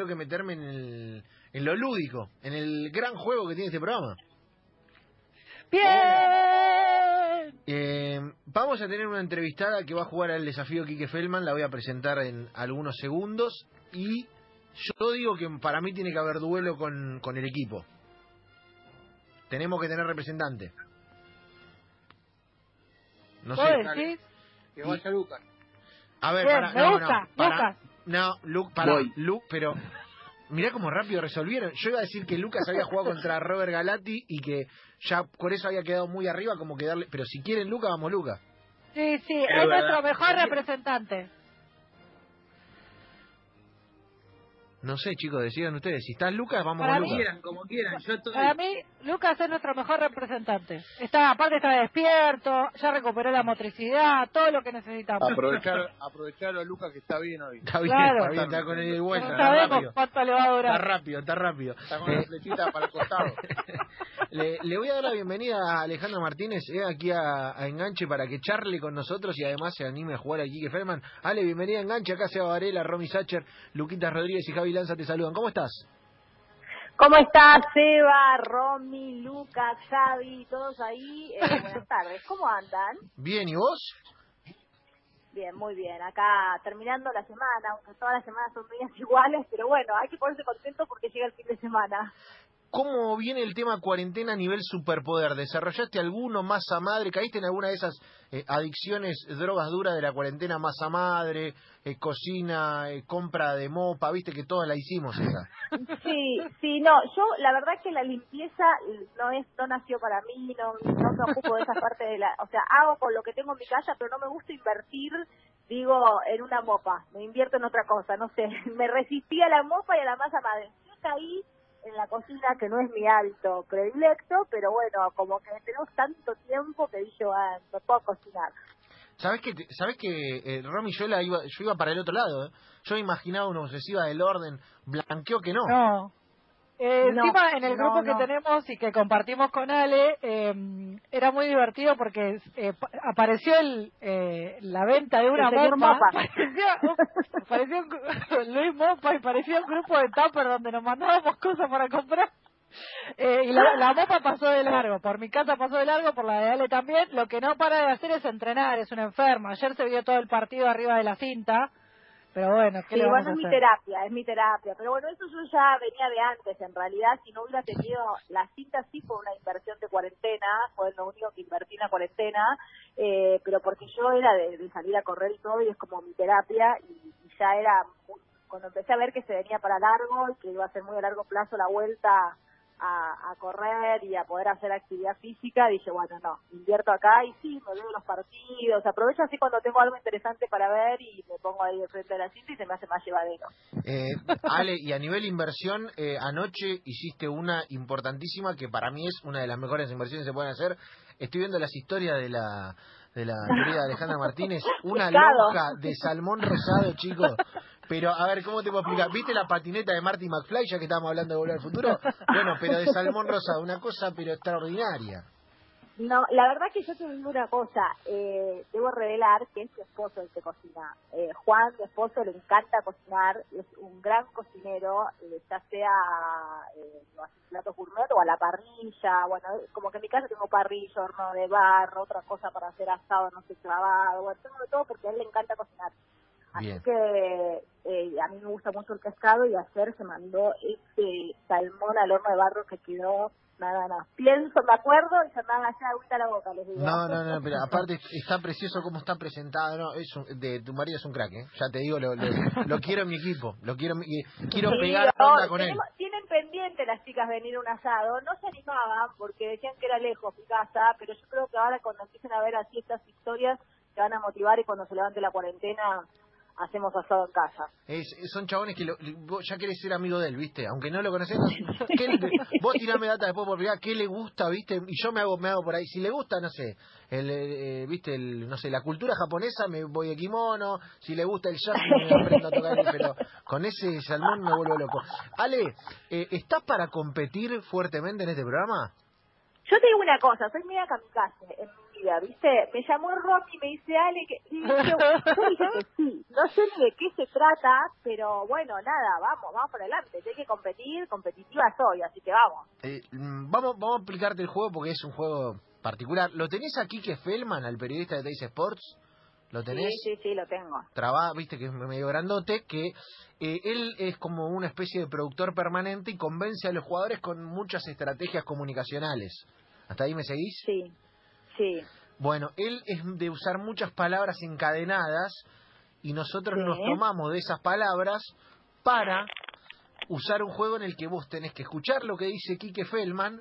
tengo que meterme en, el, en lo lúdico, en el gran juego que tiene este programa. ¡Bien! Eh, vamos a tener una entrevistada que va a jugar al desafío Quique Feldman, la voy a presentar en algunos segundos y yo digo que para mí tiene que haber duelo con, con el equipo. Tenemos que tener representante. No sé. Que vaya Lucas. A ver, Bien, para, me no, gusta, no, para. No, Lu, para, Voy. Lu, pero mirá cómo rápido resolvieron. Yo iba a decir que Lucas había jugado contra Robert Galati y que ya por eso había quedado muy arriba, como que darle, pero si quieren Lucas, vamos Lucas. Sí, sí, Es es, verdad. nuestro mejor representante. No sé, chicos, decidan ustedes. Si está Lucas, vamos Para con mí- Como Lucas. quieran, como quieran. Yo estoy... Para mí, Lucas es nuestro mejor representante. Está, aparte está despierto, ya recuperó la motricidad, todo lo que necesitamos. Aprovechar, aprovechar a Lucas que está bien hoy. Está bien, Claro. está bien, está con el vuelta, no está sabemos rápido. cuánto le va a Está rápido, está rápido. Está con la flechita para el costado. le, le voy a dar la bienvenida a Alejandro Martínez eh, aquí a, a Enganche para que charle con nosotros y además se anime a jugar aquí que Ferman. Ale, bienvenida a Enganche. Acá Seba Varela, Romy Sacher, Luquitas Rodríguez y Javi Lanza te saludan. ¿Cómo estás? ¿Cómo estás, Seba, Romy, Lucas, Javi, todos ahí? Eh, buenas tardes, ¿cómo andan? Bien, ¿y vos? Bien, muy bien. Acá terminando la semana, aunque todas las semanas son medias iguales, pero bueno, hay que ponerse contento porque llega el fin de semana. ¿Cómo viene el tema cuarentena a nivel superpoder? ¿Desarrollaste alguno masa madre? ¿Caíste en alguna de esas eh, adicciones, drogas duras de la cuarentena masa madre, eh, cocina, eh, compra de mopa? Viste que todas la hicimos esa. Sí, sí, no, yo la verdad que la limpieza no es no nació para mí, no, no me ocupo de esa parte de la, o sea, hago con lo que tengo en mi casa, pero no me gusta invertir, digo, en una mopa, me invierto en otra cosa, no sé, me resistí a la mopa y a la masa madre. Yo caí en la cocina que no es mi hábito predilecto, pero bueno, como que tenemos tanto tiempo que dije, ah, me puedo cocinar. ¿Sabes que, ¿sabes que eh, Romy, yo, la iba, yo iba para el otro lado? ¿eh? Yo imaginaba una obsesiva del orden, blanqueó que no. No. Eh, No, encima en el no, grupo no. que tenemos y que compartimos con Ale, eh, era muy divertido porque eh, pa- apareció el, eh, la venta de una mopa. Mopa. Un- un gru- Luis Mopa y parecía un grupo de tupper donde nos mandábamos cosas para comprar. Eh, y la, la mopa pasó de largo, por mi casa pasó de largo, por la de Ale también. Lo que no para de hacer es entrenar, es una enferma. Ayer se vio todo el partido arriba de la cinta, pero bueno, ¿qué Sí, le vamos bueno, a es mi terapia, es mi terapia. Pero bueno, eso yo ya venía de antes. En realidad, si no hubiera tenido la cita, sí fue una inversión de cuarentena, fue lo único que invertí en la cuarentena, eh, pero porque yo era de, de salir a correr y todo, y es como mi terapia, y, y ya era, muy- cuando empecé a ver que se venía para largo, y que iba a ser muy a largo plazo la vuelta a, a correr y a poder hacer actividad física, dije, bueno, no, invierto acá y sí, me veo los partidos, aprovecho así cuando tengo algo interesante para ver y me pongo ahí de frente a la cinta y se me hace más llevadero. Eh, Ale, y a nivel inversión, eh, anoche hiciste una importantísima que para mí es una de las mejores inversiones que se pueden hacer. Estoy viendo las historias de la de la querida Alejandra Martínez, una Pescado. lonja de salmón rosado, chicos. Pero, a ver, ¿cómo te puedo explicar? ¿Viste la patineta de Marty McFly, ya que estábamos hablando de Volver al Futuro? Bueno, pero de salmón rosado, una cosa pero extraordinaria. No, la verdad que yo te digo una cosa, eh, debo revelar que es su esposo el que cocina. Eh, Juan, mi esposo, le encanta cocinar, es un gran cocinero, eh, ya sea eh, hace platos gourmet o a la parrilla, bueno, como que en mi casa tengo parrilla, horno de barro, otra cosa para hacer asado, no sé, clavado, bueno, todo porque a él le encanta cocinar. Así que eh, a mí me gusta mucho el pescado y ayer se mandó este salmón al horno de barro que quedó nada, nada. Pienso, me acuerdo y se me haga ya agüita la boca, les digo. No, no, no, pero aparte está precioso cómo está presentado, no, es un- de tu marido es un crack, ¿eh? Ya te digo, lo, lo, lo quiero en mi equipo, lo quiero, quiero Sí, pegar no, onda con él. Tienen pendiente las chicas venir a un asado, no se animaban porque decían que era lejos mi casa, pero yo creo que ahora cuando empiecen a ver así estas historias se van a motivar y cuando se levante la cuarentena hacemos asado en casa. Es- son chabones que lo- vos ya querés ser amigo de él, ¿viste? Aunque no lo conocés, no- ¿qué le- vos tirame data después por privado, ¿qué le gusta, viste? Y yo me hago me hago por ahí. Si le gusta, no sé, el, eh, viste, el, no sé, la cultura japonesa, me voy de kimono. Si le gusta el jazz, me aprendo a tocar, pero con ese salmón me vuelvo loco. Ale, eh, ¿estás para competir fuertemente en este programa? Yo te digo una cosa, soy media kamikaze. En vida, ¿viste? Me llamó Romy y me dice, Ale, que... y dije sí, no sé ni de qué se trata, pero bueno, nada, vamos, vamos por adelante, hay que competir, competitiva soy, así que vamos. Eh, mm, vamos, vamos a explicarte el juego porque es un juego particular. ¿Lo tenés aquí que Feldman, al periodista de Teis Sports? ¿Lo tenés? Sí, sí, sí, lo tengo. Traba, viste que es medio grandote, que eh, él es como una especie de productor permanente y convence a los jugadores con muchas estrategias comunicacionales. ¿Hasta ahí me seguís? Sí, sí. Bueno, él es de usar muchas palabras encadenadas y nosotros Sí. nos tomamos de esas palabras para usar un juego en el que vos tenés que escuchar lo que dice Quique Feldman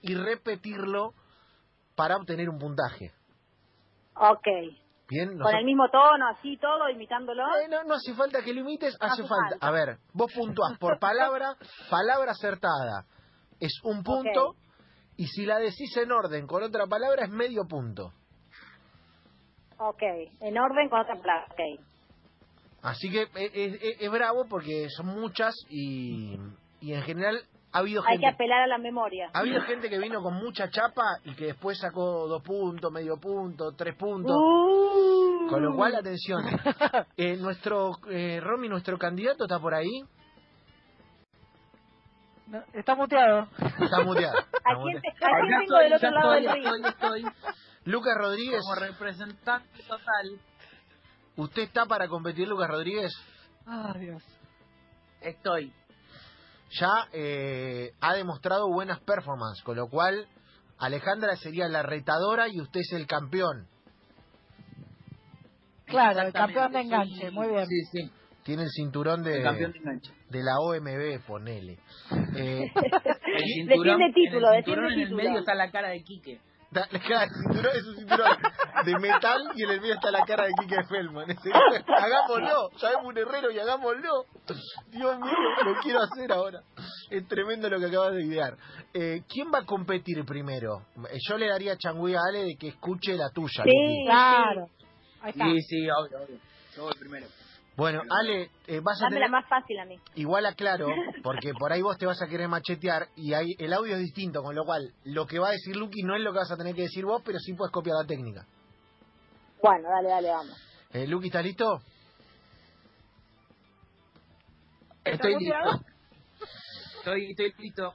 y repetirlo para obtener un puntaje. Ok. Bien, Con el mismo tono, así todo, imitándolo. Eh, no, no hace falta que lo imites, No hace falta. falta. A ver, vos puntuás por palabra, palabra acertada es un punto. Y si la decís en orden con otra palabra es medio punto. Ok, en orden con otra palabra. Ok. Así que es, es- es bravo porque son muchas y, y en general ha habido Hay que gente apelar a la memoria. ha habido gente que vino con mucha chapa y que después sacó dos puntos, medio punto, tres puntos. Uh. Con lo cual, atención, eh, nuestro eh, Romy, nuestro candidato está por ahí, No, está muteado. está muteado. ¿A quién, te- a quién Acá tengo del otro lado estoy, del ring? estoy, estoy. Lucas Rodríguez, Como representante total, ¿usted está para competir, Lucas Rodríguez? Ah, Dios. estoy. Ya eh, ha demostrado buenas performances, con lo cual Alejandra sería la retadora y usted es el campeón. Claro, el campeón de enganche, muy bien. Sí, sí, Tiene el cinturón de, el campeón de enganche. de la OMB, ponele. Eh, El Defiende título, en el cinturón en el título. medio está la cara de Quique. da- el cinturón es un cinturón de metal y en el medio está la cara de Quique Feldman. Hagámoslo, llamemos un herrero y hagámoslo. Dios mío, lo quiero hacer ahora. Es tremendo lo que acabas de idear. Eh, ¿Quién va a competir primero? Eh, Yo le daría changüí a Ale de que escuche la tuya. Sí, Luqui. Claro. Ahí está. Sí, sí, obvio, obvio. Yo voy primero. Bueno, Ale, eh, vas a Dame la tener... más fácil a mí. Igual aclaro, porque por ahí vos te vas a querer machetear y ahí el audio es distinto, con lo cual lo que va a decir Lucky no es lo que vas a tener que decir vos, pero sí puedes copiar la técnica. Bueno, dale, dale, vamos. Eh, Lucky, ¿estás listo? Estoy listo. Estoy, estoy listo.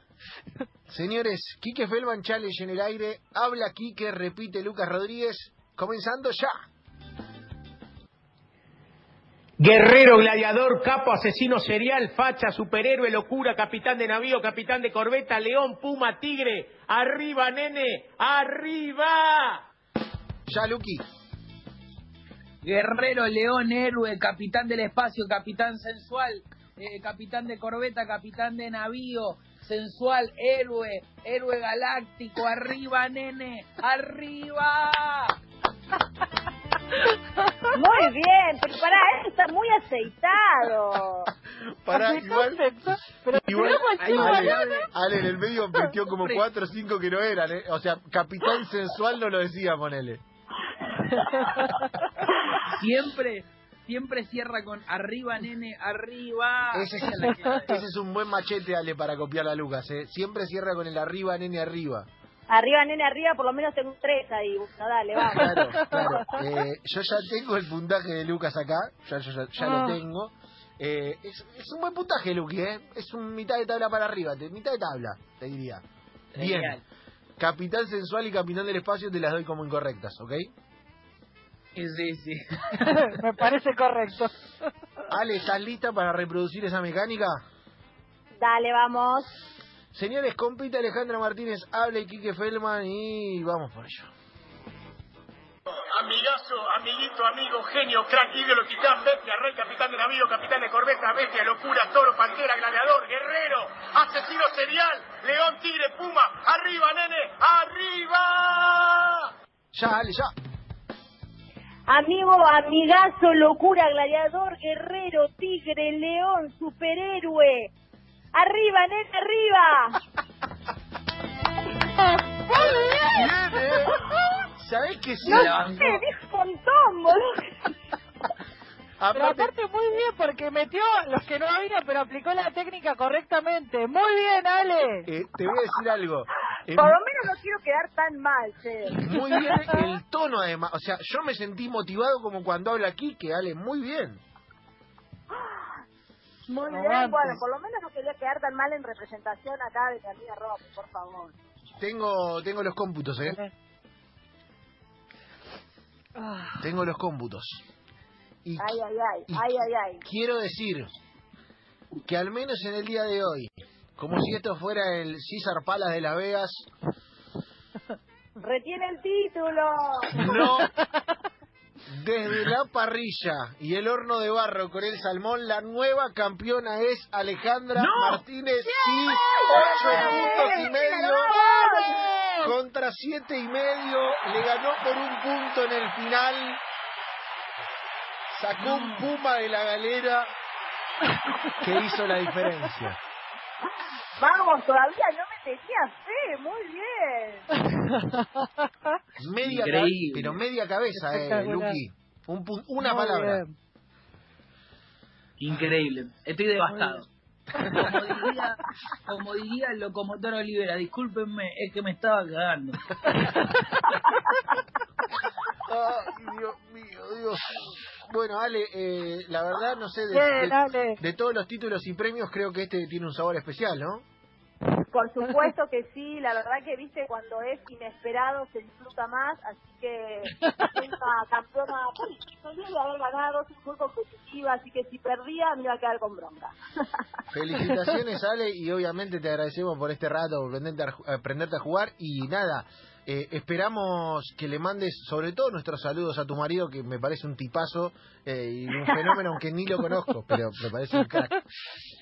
Señores, Quique Felman Challenge en el aire. Habla Quique, repite Lucas Rodríguez. Comenzando ya. Guerrero, gladiador, capo, asesino serial, facha, superhéroe, locura, capitán de navío, capitán de corbeta, león, puma, tigre. Arriba, nene, arriba. Ya, Lucky. Guerrero, león, héroe, capitán del espacio, capitán sensual, eh, capitán de corbeta, capitán de navío, sensual, héroe, héroe galáctico, arriba, nene, arriba. Muy bien, pero pará, esto está muy aceitado. Pará, igual. Pero Igual, Ale, al- Ale, en el medio metió como cuatro o cinco que no eran, ¿eh? O sea, capitán sensual no lo decía, ponele. Siempre, siempre cierra con arriba, nene, arriba. Ese es, ese es un buen machete, Ale, para copiar a Lucas, ¿eh? Siempre cierra con el arriba, nene, arriba. Arriba, nene, arriba, por lo menos tengo un tres ahí. Dale, vamos. Claro, claro. Eh, yo ya tengo el puntaje de Lucas acá, ya, yo ya, ya Ah. lo tengo. Eh, es, es un buen puntaje, Luqui, ¿eh? Es un mitad de tabla para arriba, te- mitad de tabla, te diría. Bien. Capitán sensual y capitán del espacio te las doy como incorrectas, ¿ok? Sí, sí. Me parece correcto. Ale, ¿estás lista para reproducir esa mecánica? Dale, vamos. Señores, compite Alejandra Martínez, hable Quique Feldman y vamos por ello. Amigazo, amiguito, amigo, genio, crack, ídolo, titán, bestia, rey, capitán de navío, capitán de corbeta, bestia, locura, toro, pantera, gladiador, guerrero, asesino serial, león, tigre, puma, arriba, nene, arriba. Ya, Ale, ya. Amigo, amigazo, locura, gladiador, guerrero, tigre, león, superhéroe. Arriba, nene, arriba. ¿Sabés que sí? No la bancó. sé, dijo un montón, boludo. Pero Aparte, muy bien porque metió los que no habían, pero aplicó la técnica correctamente. Muy bien, Ale. eh, te voy a decir algo. Eh, Por lo menos no quiero quedar tan mal, che. Muy bien el tono además. O sea, yo me sentí motivado como cuando habla aquí, que Ale, muy bien. Muy bien, Aguante. bueno, por lo menos no quería quedar tan mal en representación acá de mi amiga Romy, por favor. Tengo, tengo los cómputos, ¿eh? Ah, Tengo los cómputos. Y Ay, ay, ay, y- ay, ay, ay. quiero decir que al menos en el día de hoy, como si esto fuera el César Palas de Las Vegas, Retiene el título. no. Desde la parrilla y el horno de barro con el salmón, la nueva campeona es Alejandra ¡No! Martínez. Sí, ocho puntos y medio contra siete y medio. Le ganó por un punto en el final. Sacó un puma de la galera que hizo la diferencia. Vamos, todavía no me tenía fe, muy bien. Media Increíble. pero media cabeza, eh. Luqui. Un una muy palabra. bien. Increíble. Estoy devastado. Como diría, como diría el locomotor Olivera, discúlpenme, es que me estaba cagando. Ay, Dios mío, Dios. Bueno, Ale, eh, la verdad, no sé, de, de todos los títulos y premios, creo que este tiene un sabor especial, ¿no? Por supuesto que sí, la verdad que viste cuando es inesperado se disfruta más, así que una campeona feliz de haber ganado, soy muy competitiva, así que si perdía me iba a quedar con bronca. Felicitaciones, Ale, y obviamente te agradecemos por este rato, por aprenderte a, aprenderte a jugar. Y nada, eh, esperamos que le mandes, sobre todo, nuestros saludos a tu marido, que me parece un tipazo eh, y un fenómeno, aunque ni lo conozco, pero me parece un crack.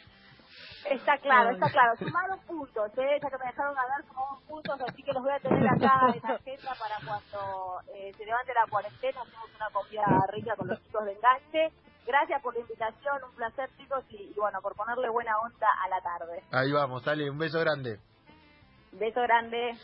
Está claro, está claro, sumaron puntos, ¿eh? ya que me dejaron ganar sumaron puntos, así que los voy a tener acá en la agenda para cuando eh, se levante la cuarentena, hacemos una comida rica con los chicos de enganche. Gracias por la invitación, un placer chicos y, y bueno, por ponerle buena onda a la tarde. Ahí vamos, Ale, un beso grande. Beso grande.